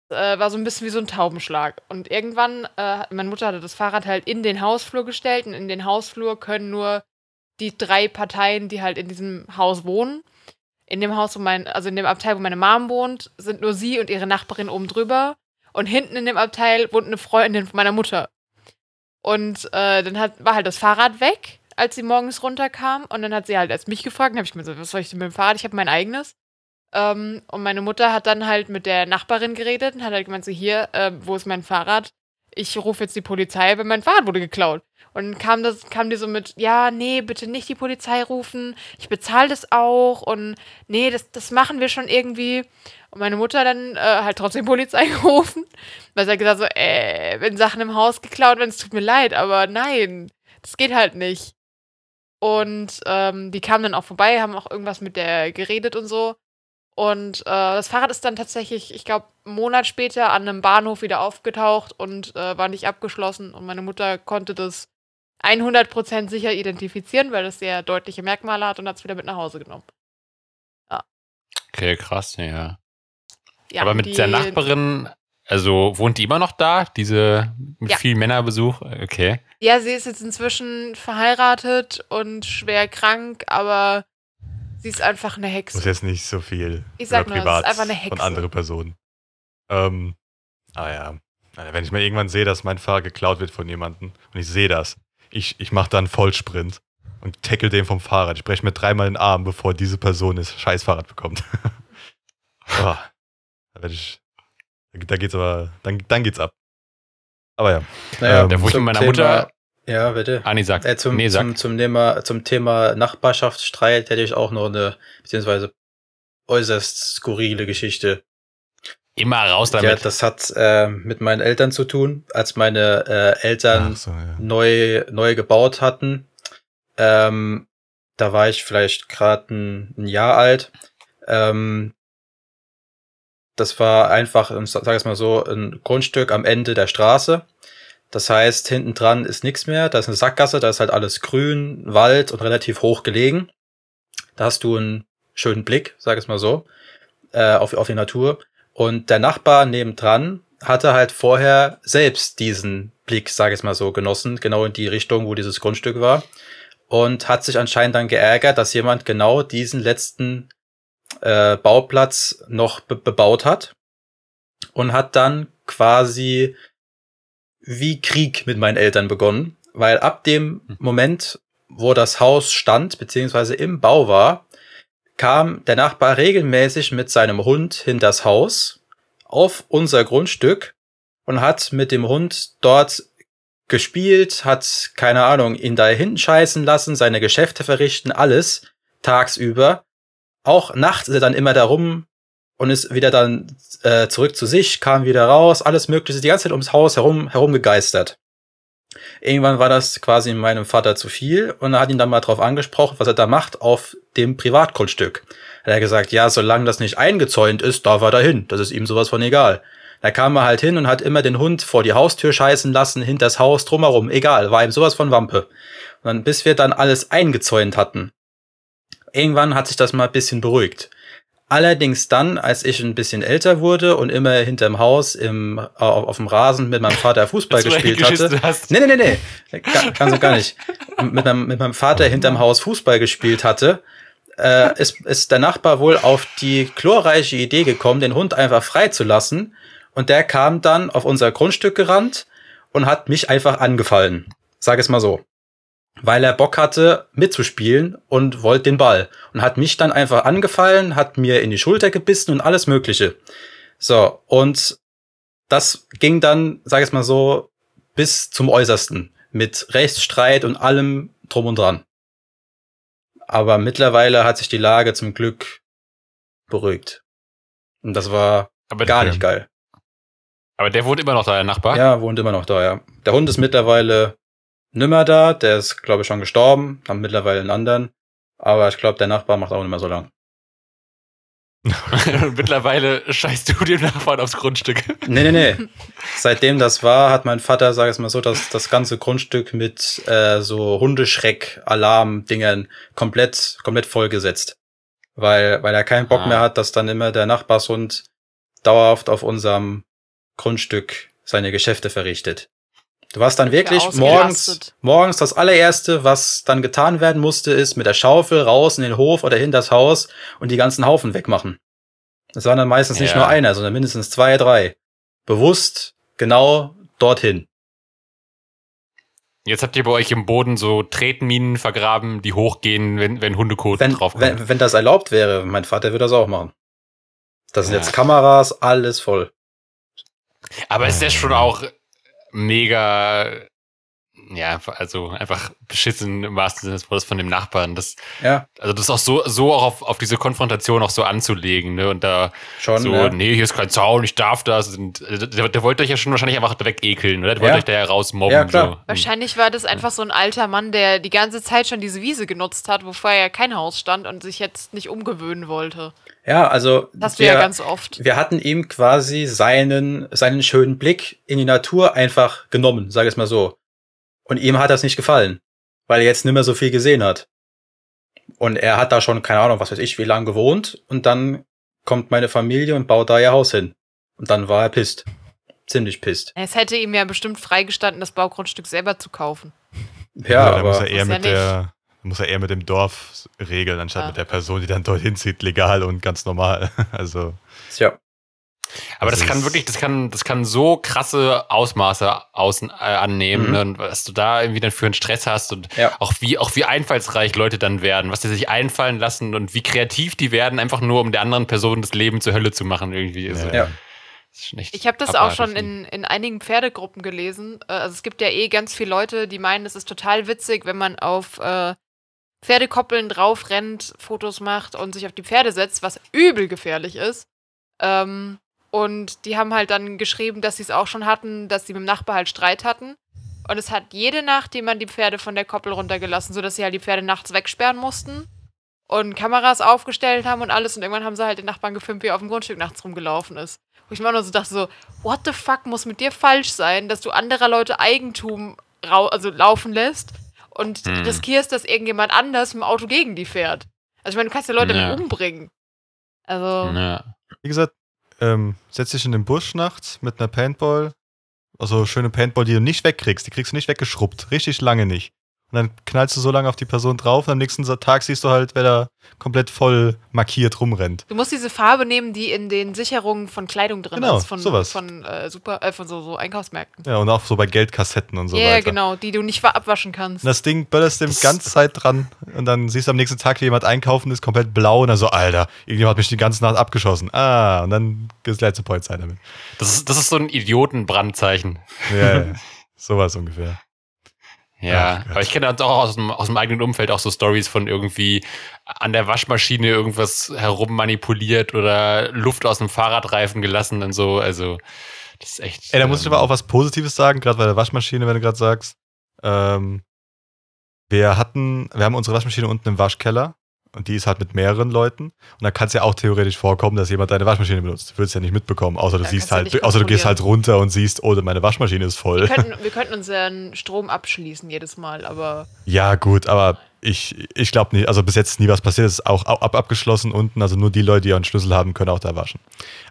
Äh, war so ein bisschen wie so ein Taubenschlag. Und irgendwann, äh, meine Mutter hatte das Fahrrad halt in den Hausflur gestellt und in den Hausflur können nur die drei Parteien, die halt in diesem Haus wohnen. In dem Haus, wo mein, also in dem Abteil, wo meine Mom wohnt, sind nur sie und ihre Nachbarin oben drüber. Und hinten in dem Abteil wohnt eine Freundin von meiner Mutter. Und äh, dann hat, war halt das Fahrrad weg, als sie morgens runterkam. Und dann hat sie halt erst mich gefragt. Habe ich mir so, was soll ich denn mit dem Fahrrad? Ich habe mein eigenes. Ähm, und meine Mutter hat dann halt mit der Nachbarin geredet und hat halt gemeint, so hier, äh, wo ist mein Fahrrad? Ich rufe jetzt die Polizei, weil mein Fahrrad wurde geklaut. Und kam, das, kam die so mit, ja, nee, bitte nicht die Polizei rufen. Ich bezahle das auch. Und nee, das, das machen wir schon irgendwie. Und meine Mutter dann äh, halt trotzdem Polizei gerufen. Weil sie hat gesagt so, äh, wenn Sachen im Haus geklaut werden, es tut mir leid, aber nein, das geht halt nicht. Und ähm, die kamen dann auch vorbei, haben auch irgendwas mit der geredet und so. Und äh, das Fahrrad ist dann tatsächlich, ich glaube, einen Monat später an einem Bahnhof wieder aufgetaucht und äh, war nicht abgeschlossen. Und meine Mutter konnte das 100% sicher identifizieren, weil es sehr deutliche Merkmale hat und hat es wieder mit nach Hause genommen. Okay, krass, ja. Ja, Aber mit die- der Nachbarin, also wohnt die immer noch da? Diese mit Ja. viel Männerbesuch? Okay. Ja, sie ist jetzt inzwischen verheiratet und schwer krank, aber sie ist einfach eine Muss Hexe. jetzt nicht so viel Ich sag über nur, es ist privat einfach eine von Hexe. andere Personen. Ähm, ah ja. Wenn ich mal irgendwann sehe, dass mein Fahrrad geklaut wird von jemandem und ich sehe das, ich, ich mache da einen Vollsprint und tackle den vom Fahrrad. Ich breche mir dreimal den Arm, bevor diese Person das scheiß Fahrrad bekommt. oh, da werd ich, da geht's aber, dann, dann geht's ab. Aber ja. Naja, Ähm, Da wo ich zum mit meiner Thema- Mutter. Ja, bitte. Ani sagt. Äh, zum, nee, sag. zum, zum, Thema, zum Thema Nachbarschaftsstreit hätte ich auch noch eine, beziehungsweise äußerst skurrile Geschichte. Immer raus Ja, damit. das hat äh, mit meinen Eltern zu tun. Als meine äh, Eltern so, ja. neu, neu gebaut hatten, ähm, da war ich vielleicht gerade ein, ein Jahr alt. Ähm, das war einfach, ähm, sag ich mal so, ein Grundstück am Ende der Straße. Das heißt, hinten dran ist nichts mehr. Da ist eine Sackgasse, da ist halt alles grün, Wald und relativ hoch gelegen. Da hast du einen schönen Blick, sag ich mal so, äh, auf, auf die Natur. Und der Nachbar nebendran hatte halt vorher selbst diesen Blick, sage ich mal so, genossen, genau in die Richtung, wo dieses Grundstück war. Und hat sich anscheinend dann geärgert, dass jemand genau diesen letzten äh, Bauplatz noch be bebaut hat. Und hat dann quasi wie Krieg mit meinen Eltern begonnen. Weil ab dem Moment, wo das Haus stand, beziehungsweise im Bau war, kam der Nachbar regelmäßig mit seinem Hund hinters Haus auf unser Grundstück und hat mit dem Hund dort gespielt, hat, keine Ahnung, ihn da hinten scheißen lassen, seine Geschäfte verrichten, alles tagsüber. Auch nachts ist er dann immer da rum und ist wieder dann äh, zurück zu sich, kam wieder raus, alles Mögliche, die ganze Zeit ums Haus herum, herumgegeistert. Irgendwann war das quasi meinem Vater zu viel und er hat ihn dann mal drauf angesprochen, was er da macht auf dem Privatgrundstück. Er hat gesagt, ja, solange das nicht eingezäunt ist, darf er dahin. Das ist ihm sowas von egal. Da kam er halt hin und hat immer den Hund vor die Haustür scheißen lassen, hinters Haus, drumherum, egal, war ihm sowas von Wampe. Und dann, bis wir dann alles eingezäunt hatten. Irgendwann hat sich das mal ein bisschen beruhigt. Allerdings dann, als ich ein bisschen älter wurde und immer hinterm Haus im, auf, auf dem Rasen mit meinem Vater Fußball gespielt hatte. hast. Nee, nee, nee, nee. Ga- Ganz und gar nicht. Mit meinem, mit meinem Vater hinterm Haus Fußball gespielt hatte, äh, ist, ist der Nachbar wohl auf die glorreiche Idee gekommen, den Hund einfach freizulassen. Und der kam dann auf unser Grundstück gerannt und hat mich einfach angefallen. Sag es mal so. Weil er Bock hatte, mitzuspielen und wollte den Ball. Und hat mich dann einfach angefallen, hat mir in die Schulter gebissen und alles Mögliche. So, und das ging dann, sag ich es mal so, bis zum Äußersten. mit Rechtsstreit und allem drum und dran. Aber mittlerweile hat sich die Lage zum Glück beruhigt. Und das war Aber, gar nicht geil. aber der wohnt immer noch da, der Nachbar. Ja, wohnt immer noch da, ja. Der Hund ist mittlerweile nimmer da, der ist, glaube ich, schon gestorben, haben mittlerweile einen anderen. Aber ich glaube, der Nachbar macht auch nicht mehr so lang. Mittlerweile scheißt du dem Nachbarn aufs Grundstück. Nee, nee, nee. Seitdem das war, hat mein Vater, sag ich mal so, das, das ganze Grundstück mit äh, so Hundeschreck-Alarm-Dingern komplett, komplett vollgesetzt. Weil, weil er keinen Bock Ah. mehr hat, dass dann immer der Nachbarshund dauerhaft auf unserem Grundstück seine Geschäfte verrichtet. Du warst dann wirklich morgens, morgens das allererste, was dann getan werden musste, ist mit der Schaufel raus in den Hof oder hinter das Haus und die ganzen Haufen wegmachen. Das waren dann meistens nicht Ja. nur einer, sondern mindestens zwei, drei. Bewusst genau dorthin. Jetzt habt ihr bei euch im Boden so Tretminen vergraben, die hochgehen, wenn, wenn Hundekot Wenn, draufkommt. wenn, wenn das erlaubt wäre, mein Vater würde das auch machen. Das sind Ja. jetzt Kameras, alles voll. Aber es ist ja schon auch mega, ja, also einfach beschissen im wahrsten Sinne des Wortes von dem Nachbarn. Das, Ja, also das auch so, so auch auf, auf diese Konfrontation auch so anzulegen, ne? Und da schon. so, ja. nee, hier ist kein Zaun, ich darf das. Und äh, der, der wollte euch ja schon wahrscheinlich einfach wegekeln, oder? Der wollte Ja. euch da ja rausmobben. Ja, klar. So. Wahrscheinlich war das einfach so ein alter Mann, der die ganze Zeit schon diese Wiese genutzt hat, wo vorher kein Haus stand und sich jetzt nicht umgewöhnen wollte. Ja, also Das hast du ja wir- ganz oft. wir hatten ihm quasi seinen, seinen schönen Blick in die Natur einfach genommen, sage ich es mal so. Und ihm hat das nicht gefallen, weil er jetzt nicht mehr so viel gesehen hat. Und er hat da schon, keine Ahnung, was weiß ich, wie lange gewohnt. Und dann kommt meine Familie und baut da ihr Haus hin. Und dann war er pisst. Ziemlich pisst. Es hätte ihm ja bestimmt freigestanden, das Baugrundstück selber zu kaufen. Ja, muss aber er eher Ist ja mit der muss er eher mit dem Dorf regeln, anstatt Ja. mit der Person, die dann dorthin zieht, legal und ganz normal. Also, tja, Aber Das das, kann wirklich, das kann, das kann so krasse Ausmaße außen, äh, annehmen, Mhm. ne? und was du da irgendwie dann für einen Stress hast und Ja. auch wie, auch wie einfallsreich Leute dann werden, was die sich einfallen lassen und wie kreativ die werden, einfach nur um der anderen Person das Leben zur Hölle zu machen, irgendwie. Also, Ja. das ist schon echt Ich habe das auch abartig. schon in, in einigen Pferdegruppen gelesen. Äh, Also es gibt ja eh ganz viele Leute, die meinen, es ist total witzig, wenn man auf äh, Pferdekoppeln drauf rennt, Fotos macht und sich auf die Pferde setzt, was übel gefährlich ist. Ähm, und die haben halt dann geschrieben, dass sie es auch schon hatten, dass sie mit dem Nachbar halt Streit hatten. Und es hat jede Nacht jemand die Pferde von der Koppel runtergelassen, sodass sie halt die Pferde nachts wegsperren mussten und Kameras aufgestellt haben und alles. Und irgendwann haben sie halt den Nachbarn gefilmt, wie er auf dem Grundstück nachts rumgelaufen ist. Wo ich mir auch nur so dachte, so, what the fuck muss mit dir falsch sein, dass du anderer Leute Eigentum also laufen lässt und Hm. riskierst, dass irgendjemand anders mit dem Auto gegen die fährt. Also ich meine, du kannst ja Leute Ja. umbringen. Also, Ja. wie gesagt, ähm, setz dich in den Busch nachts mit einer Paintball. Also schöne Paintball, die du nicht wegkriegst. Die kriegst du nicht weggeschrubbt. Richtig lange nicht. Und dann knallst du so lange auf die Person drauf und am nächsten Tag siehst du halt, wer da komplett voll markiert rumrennt. du musst diese Farbe nehmen, die in den Sicherungen von Kleidung drin Genau, ist, von, sowas. von, äh, super, äh, von so, so Einkaufsmärkten. Ja, und auch so bei Geldkassetten und so Ja, weiter. genau, die du nicht wa- abwaschen kannst. Und das Ding böllerst dem ganze Zeit dran und dann siehst du am nächsten Tag, wie jemand einkaufen ist, komplett blau und dann so, Alter, irgendjemand hat mich die ganze Nacht abgeschossen. Ah, und dann gehst du gleich zur Polizei damit. Das, ist, das ist so ein Idiotenbrandzeichen. Ja, ja. sowas ungefähr. Ja, Ach aber ich kenne auch aus dem, aus dem eigenen Umfeld auch so Stories von irgendwie an der Waschmaschine irgendwas herummanipuliert oder Luft aus dem Fahrradreifen gelassen und so. Also, das ist echt. Ey, da muss ich ähm, aber auch was Positives sagen, gerade bei der Waschmaschine, wenn du gerade sagst. Ähm, wir hatten, wir haben unsere Waschmaschine unten im Waschkeller und die ist halt mit mehreren Leuten. Und da kann es ja auch theoretisch vorkommen, dass jemand deine Waschmaschine benutzt. Du würdest ja nicht mitbekommen, außer du Ja, siehst halt, außer du gehst halt runter und siehst, oh, meine Waschmaschine ist voll. Wir könnten, wir könnten uns ja einen Strom abschließen jedes Mal, aber Ja, gut, aber ich, ich glaube nicht, also bis jetzt ist nie was passiert, es ist auch ab, abgeschlossen unten, also nur die Leute, die einen Schlüssel haben, können auch da waschen.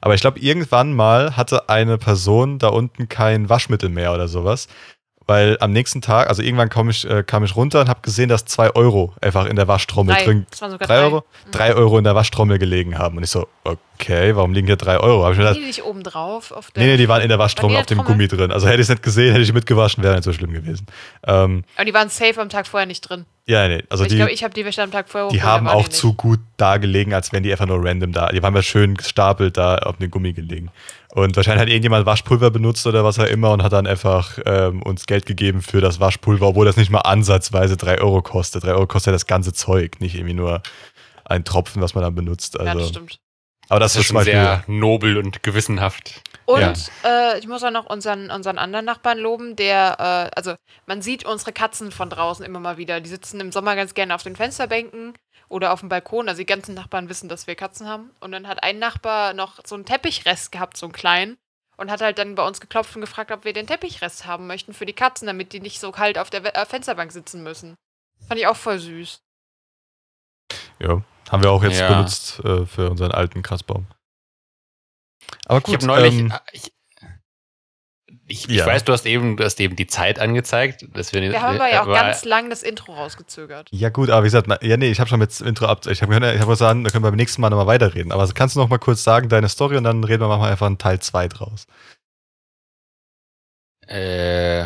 Aber ich glaube, irgendwann mal hatte eine Person da unten kein Waschmittel mehr oder sowas, weil am nächsten Tag, also irgendwann kam ich, äh, kam ich runter und habe gesehen, dass zwei Euro einfach in der Waschtrommel drei. drin, Das waren sogar drei drei. Euro, Mhm. drei Euro in der Waschtrommel gelegen haben und ich so, okay, warum liegen hier 3 Euro? Hab ich mir Die gedacht, nicht oben drauf auf nee, nee, die waren in der Waschtrommel auf die dem Gummi drin. Also hätte ich es nicht gesehen, hätte ich mitgewaschen, wäre nicht so schlimm gewesen. Ähm, Aber die waren safe am Tag vorher nicht drin. ja, nee, also ich die, glaube, ich habe die Wäsche am Tag vorher die haben auch die nicht. zu gut da gelegen, als wären die einfach nur random da. Die waren ja schön gestapelt da auf dem Gummi gelegen. Und wahrscheinlich hat irgendjemand Waschpulver benutzt oder was auch immer und hat dann einfach ähm, uns Geld gegeben für das Waschpulver, obwohl das nicht mal ansatzweise 3 Euro kostet. 3 Euro kostet ja das ganze Zeug, nicht irgendwie nur ein Tropfen, was man dann benutzt. Also, Ja, das stimmt. Aber das, Das ist schon Beispiel. sehr nobel und gewissenhaft. Und äh, ich muss auch noch unseren, unseren anderen Nachbarn loben, der, äh, also man sieht unsere Katzen von draußen immer mal wieder. Die sitzen im Sommer ganz gerne auf den Fensterbänken oder auf dem Balkon. Also die ganzen Nachbarn wissen, dass wir Katzen haben. Und dann hat ein Nachbar noch so einen Teppichrest gehabt, so einen kleinen. Und hat halt dann bei uns geklopft und gefragt, ob wir den Teppichrest haben möchten für die Katzen, damit die nicht so kalt auf der We äh, Fensterbank sitzen müssen. Fand ich auch voll süß. Ja, haben wir auch jetzt Ja. benutzt äh, für unseren alten Kratzbaum. Aber gut, ich habe neulich. ähm, ich, ich, ja. ich weiß, du hast eben, du hast eben die Zeit angezeigt. Dass wir, Wir haben aber ja auch aber- ganz lang das Intro rausgezögert. Ja, gut, aber wie gesagt, na, ja, nee, ich habe schon mit Intro ab. Ich habe ich hab was sagen, da können wir beim nächsten Mal nochmal weiterreden. Aber kannst du noch mal kurz sagen, deine Story und dann reden wir machen wir einfach einen Teil 2 draus. Äh,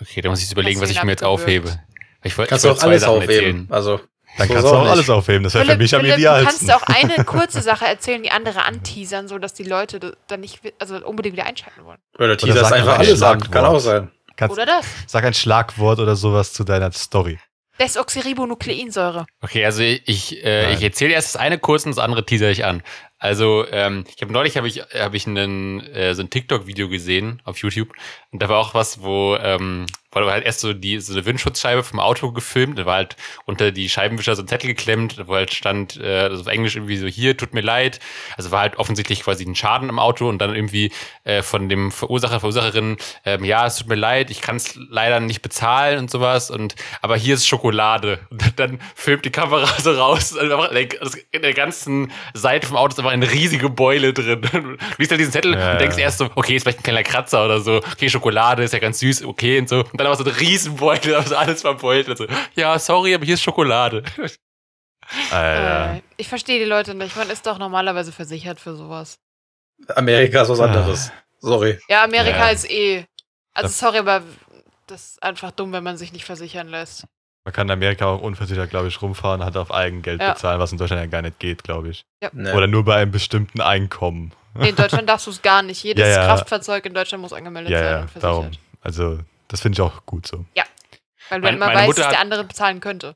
okay, da muss ich jetzt überlegen, was du ich mir jetzt abgewürgt? aufhebe. Ich wollte Kannst ich du wollte auch zwei alles Sachen aufheben. erzählen. Also, Dann so kannst du auch nicht. alles aufheben. Das wäre für mich am idealsten. Du kannst auch eine kurze Sache erzählen, die andere anteasern, sodass die Leute da- dann nicht, also unbedingt wieder einschalten wollen. Oder teaserst einfach einfach ein alles an. Schlagwort. Kann auch sein. Kannst, Oder das? sag ein Schlagwort oder sowas zu deiner Story. Desoxyribonukleinsäure. Okay, also ich, äh, ich erzähle erst das eine kurz und das andere teaser ich an. Also, ähm, ich habe neulich habe ich, hab ich einen, äh, so ein TikTok-Video gesehen auf YouTube und da war auch was, wo, ähm, war halt erst so die so eine Windschutzscheibe vom Auto gefilmt, da war halt unter die Scheibenwischer so ein Zettel geklemmt, wo halt stand, äh, also auf Englisch irgendwie so, hier, tut mir leid. Also war halt offensichtlich quasi ein Schaden im Auto und dann irgendwie äh, von dem Verursacher, Verursacherin, ähm, ja, es tut mir leid, ich kann es leider nicht bezahlen und sowas und aber hier ist Schokolade. Und dann filmt die Kamera so raus in der ganzen Seite vom Auto ist einfach eine riesige Beule drin. Du liest halt diesen Zettel Ja, und denkst erst so, okay, ist vielleicht ein kleiner Kratzer oder so, okay, Schokolade ist ja ganz süß, okay und so. Und dann aber so eine Riesenbeule, also alles verbeult. Also, ja, sorry, aber hier ist Schokolade. Äh, Äh, ich verstehe die Leute nicht. Man ist doch normalerweise versichert für sowas. Amerika ist was Ah. anderes. Sorry. Ja, Amerika Ja. ist eh. Also sorry, aber das ist einfach dumm, wenn man sich nicht versichern lässt. Man kann in Amerika auch unversichert, glaube ich, rumfahren, hat auf Eigengeld Ja. bezahlen, was in Deutschland ja gar nicht geht, glaube ich. Nee. Oder nur bei einem bestimmten Einkommen. Nee, in Deutschland darfst du es gar nicht. Jedes Ja, ja. Kraftfahrzeug in Deutschland muss angemeldet Ja, sein ja, und versichert. darum. Also, das finde ich auch gut so. Weil Meine- man meine weiß, Mutter dass der andere bezahlen könnte.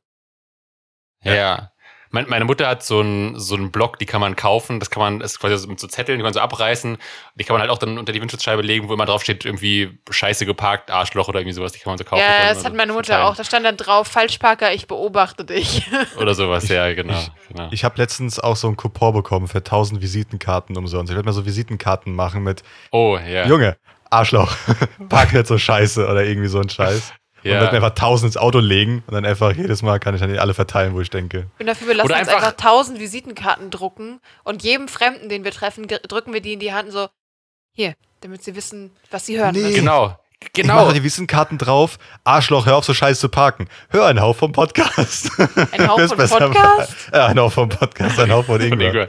Ja. Mein, meine Mutter hat so einen so einen Block, die kann man kaufen. Das kann man, das ist quasi so mit so Zetteln, die kann man so abreißen. Die kann man halt auch dann unter die Windschutzscheibe legen, wo immer drauf steht, irgendwie Scheiße geparkt, Arschloch oder irgendwie sowas. Die kann man so kaufen. ja, das hat meine Mutter auch. Da stand dann drauf, Falschparker, ich beobachte dich. Oder sowas, ja, genau. ich- genau. Ich habe letztens auch so einen Coupon bekommen für 1000 Visitenkarten umsonst. Ich werde mal so Visitenkarten machen mit oh, ja. Junge, Arschloch, park nicht so scheiße oder irgendwie so ein Scheiß. Und ja. wird mir einfach 1000 ins Auto legen und dann einfach jedes Mal kann ich dann die alle verteilen, wo ich denke. Ich bin dafür, wir lassen Oder uns einfach- tausend Visitenkarten drucken und jedem Fremden, den wir treffen, drücken wir die in die Hand und so, hier, damit sie wissen, was sie hören Nee. müssen. Genau. Ich Genau. mache die Visitenkarten drauf. Arschloch, hör auf so scheiße zu parken. Hör einen Hauch vom Podcast. Ein Hauch besser. Podcast? Ja, ein Hauch vom Podcast, ein Hauch von Von Ingwer.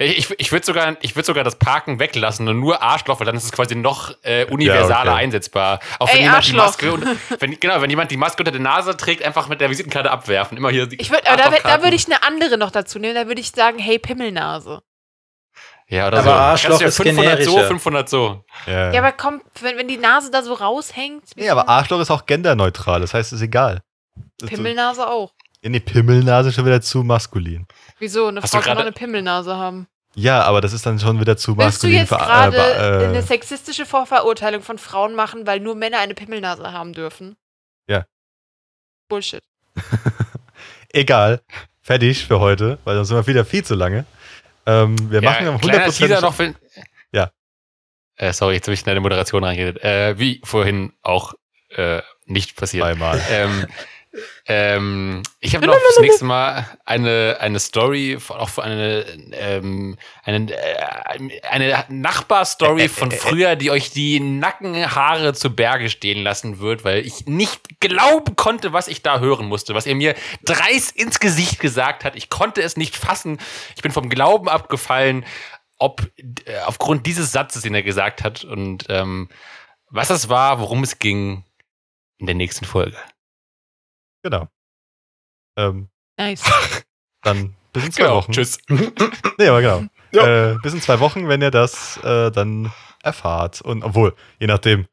Ja, Ich, ich würde sogar, ich würd sogar das Parken weglassen und nur Arschloch, weil dann ist es quasi noch äh, universaler Ja, okay. einsetzbar. Auch Ey, wenn jemand Arschloch. die Maske und, wenn, genau, wenn jemand die Maske unter der Nase trägt, einfach mit der Visitenkarte abwerfen. Immer hier. Ich würd, aber da, da würde ich eine andere noch dazu nehmen. Da würde ich sagen, hey, Pimmelnase. Ja, oder Aber so. Arschloch ja ist 500 so, generischer. 500 so. Ja. Ja, aber komm, wenn, wenn die Nase da so raushängt. nee, aber Arschloch ist auch genderneutral. Das heißt, es ist egal. Pimmelnase auch. Ja, nee, Pimmelnase schon wieder zu maskulin. Wieso? Eine Hast Frau du kann doch eine Pimmelnase haben. Ja, aber das ist dann schon wieder zu Willst du maskulin. jetzt für- gerade äh, eine sexistische Vorverurteilung von Frauen machen, weil nur Männer eine Pimmelnase haben dürfen? Ja. Bullshit. Egal. Fertig für heute, weil sonst sind wir wieder viel zu lange. Ähm, wir machen ja, am kleiner 100% Teaser noch. Für, Ja. Äh, sorry, jetzt habe ich in deine Moderation reingeredet. Äh, wie vorhin auch äh, nicht passiert. zweimal. ähm, ähm, ich habe noch das nächste Mal eine, eine Story, von- auch von eine, ähm, eine, äh, eine Nachbarstory von früher, die euch die Nackenhaare zu Berge stehen lassen wird, weil ich nicht glauben konnte, was ich da hören musste, was er mir dreist ins Gesicht gesagt hat. Ich konnte es nicht fassen. Ich bin vom Glauben abgefallen, ob äh, aufgrund dieses Satzes, den er gesagt hat und ähm, was es war, worum es ging in der nächsten Folge. Genau. Ähm, Nice. dann bis in zwei Genau. Wochen. Tschüss. Nee, aber genau. Ja. Äh, bis in zwei Wochen, wenn ihr das äh, dann erfahrt. Und obwohl, je nachdem,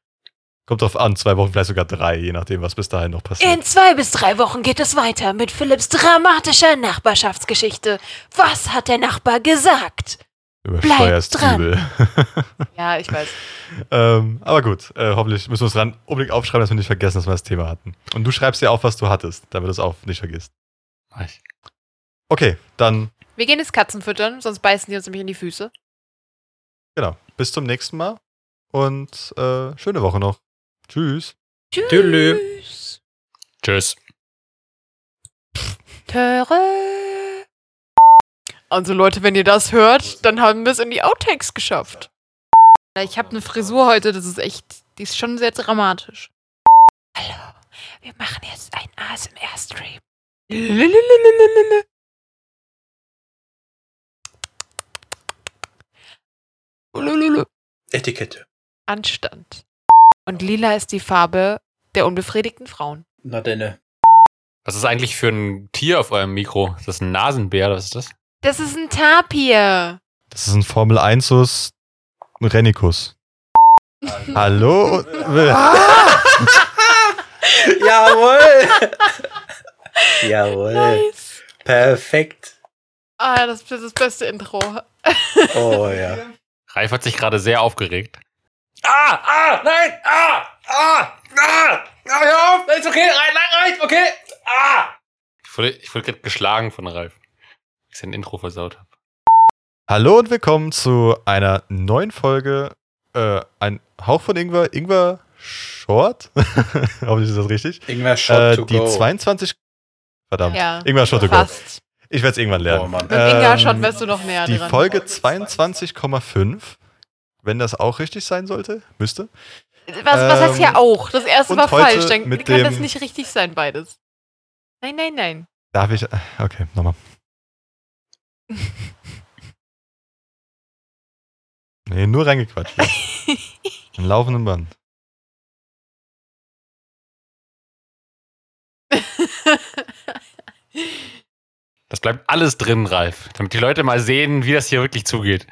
kommt drauf an, zwei Wochen, vielleicht sogar drei, je nachdem, was bis dahin noch passiert. In zwei bis drei Wochen geht es weiter mit Philipps dramatischer Nachbarschaftsgeschichte. Was hat der Nachbar gesagt? Übersteuerst übel. Ja, ich weiß. ähm, aber gut, äh, hoffentlich müssen wir es dran unbedingt aufschreiben, dass wir nicht vergessen, dass wir das Thema hatten. Und du schreibst dir auf, was du hattest, damit du es auch nicht vergisst. Okay, dann Wir gehen jetzt Katzen füttern, sonst beißen die uns nämlich in die Füße. genau. Bis zum nächsten Mal und äh, schöne Woche noch. Tschüss. Tschüss. Tschüss. Tschüss. Töre. Also Leute, wenn ihr das hört, dann haben wir es in die Outtakes geschafft. Ich habe eine Frisur heute, das ist echt, die ist schon sehr dramatisch. Hallo, wir machen jetzt einen ASMR-Stream. Etikette. Anstand. Und lila ist die Farbe der unbefriedigten Frauen. Na denn. Was ist eigentlich für ein Tier auf eurem Mikro? Ist das ein Nasenbär? Was ist das? Das ist ein Tapir. Das ist ein Formel 1 Sus Rennikus. Hallo? Jawohl! Jawohl. Nice. Perfekt. Ah, das ist das beste Intro. Oh ja. Ralf hat sich gerade sehr aufgeregt. Ah, ah, nein, ah, ah, ah, ah, hör auf, ist okay, rein, rein, rein, okay, ah. Ich wurde, ich wurde gerade geschlagen von Ralf, ich sein Intro versaut habe. Hallo und willkommen zu einer neuen Folge. Äh, ein Hauch von Ingwer. Ingwer Short. Hoffentlich ist das richtig. Ingwer Shot Äh, to die go. 22. Verdammt. Ja. Ingwer Shot to go. Ich werde es irgendwann lernen. Oh, Mann. Mit Ähm, schon wärst du noch näher Die dran. Folge 22,5. Wenn das auch richtig sein sollte, müsste. Was, was heißt hier ähm, auch? Das erste und war falsch. Dann kann das nicht richtig sein, beides. Nein, nein, nein. Darf ich. Okay, nochmal. Nee, nur reingequatscht. Im laufenden Band. Das bleibt alles drin, Ralf, damit die Leute mal sehen, wie das hier wirklich zugeht.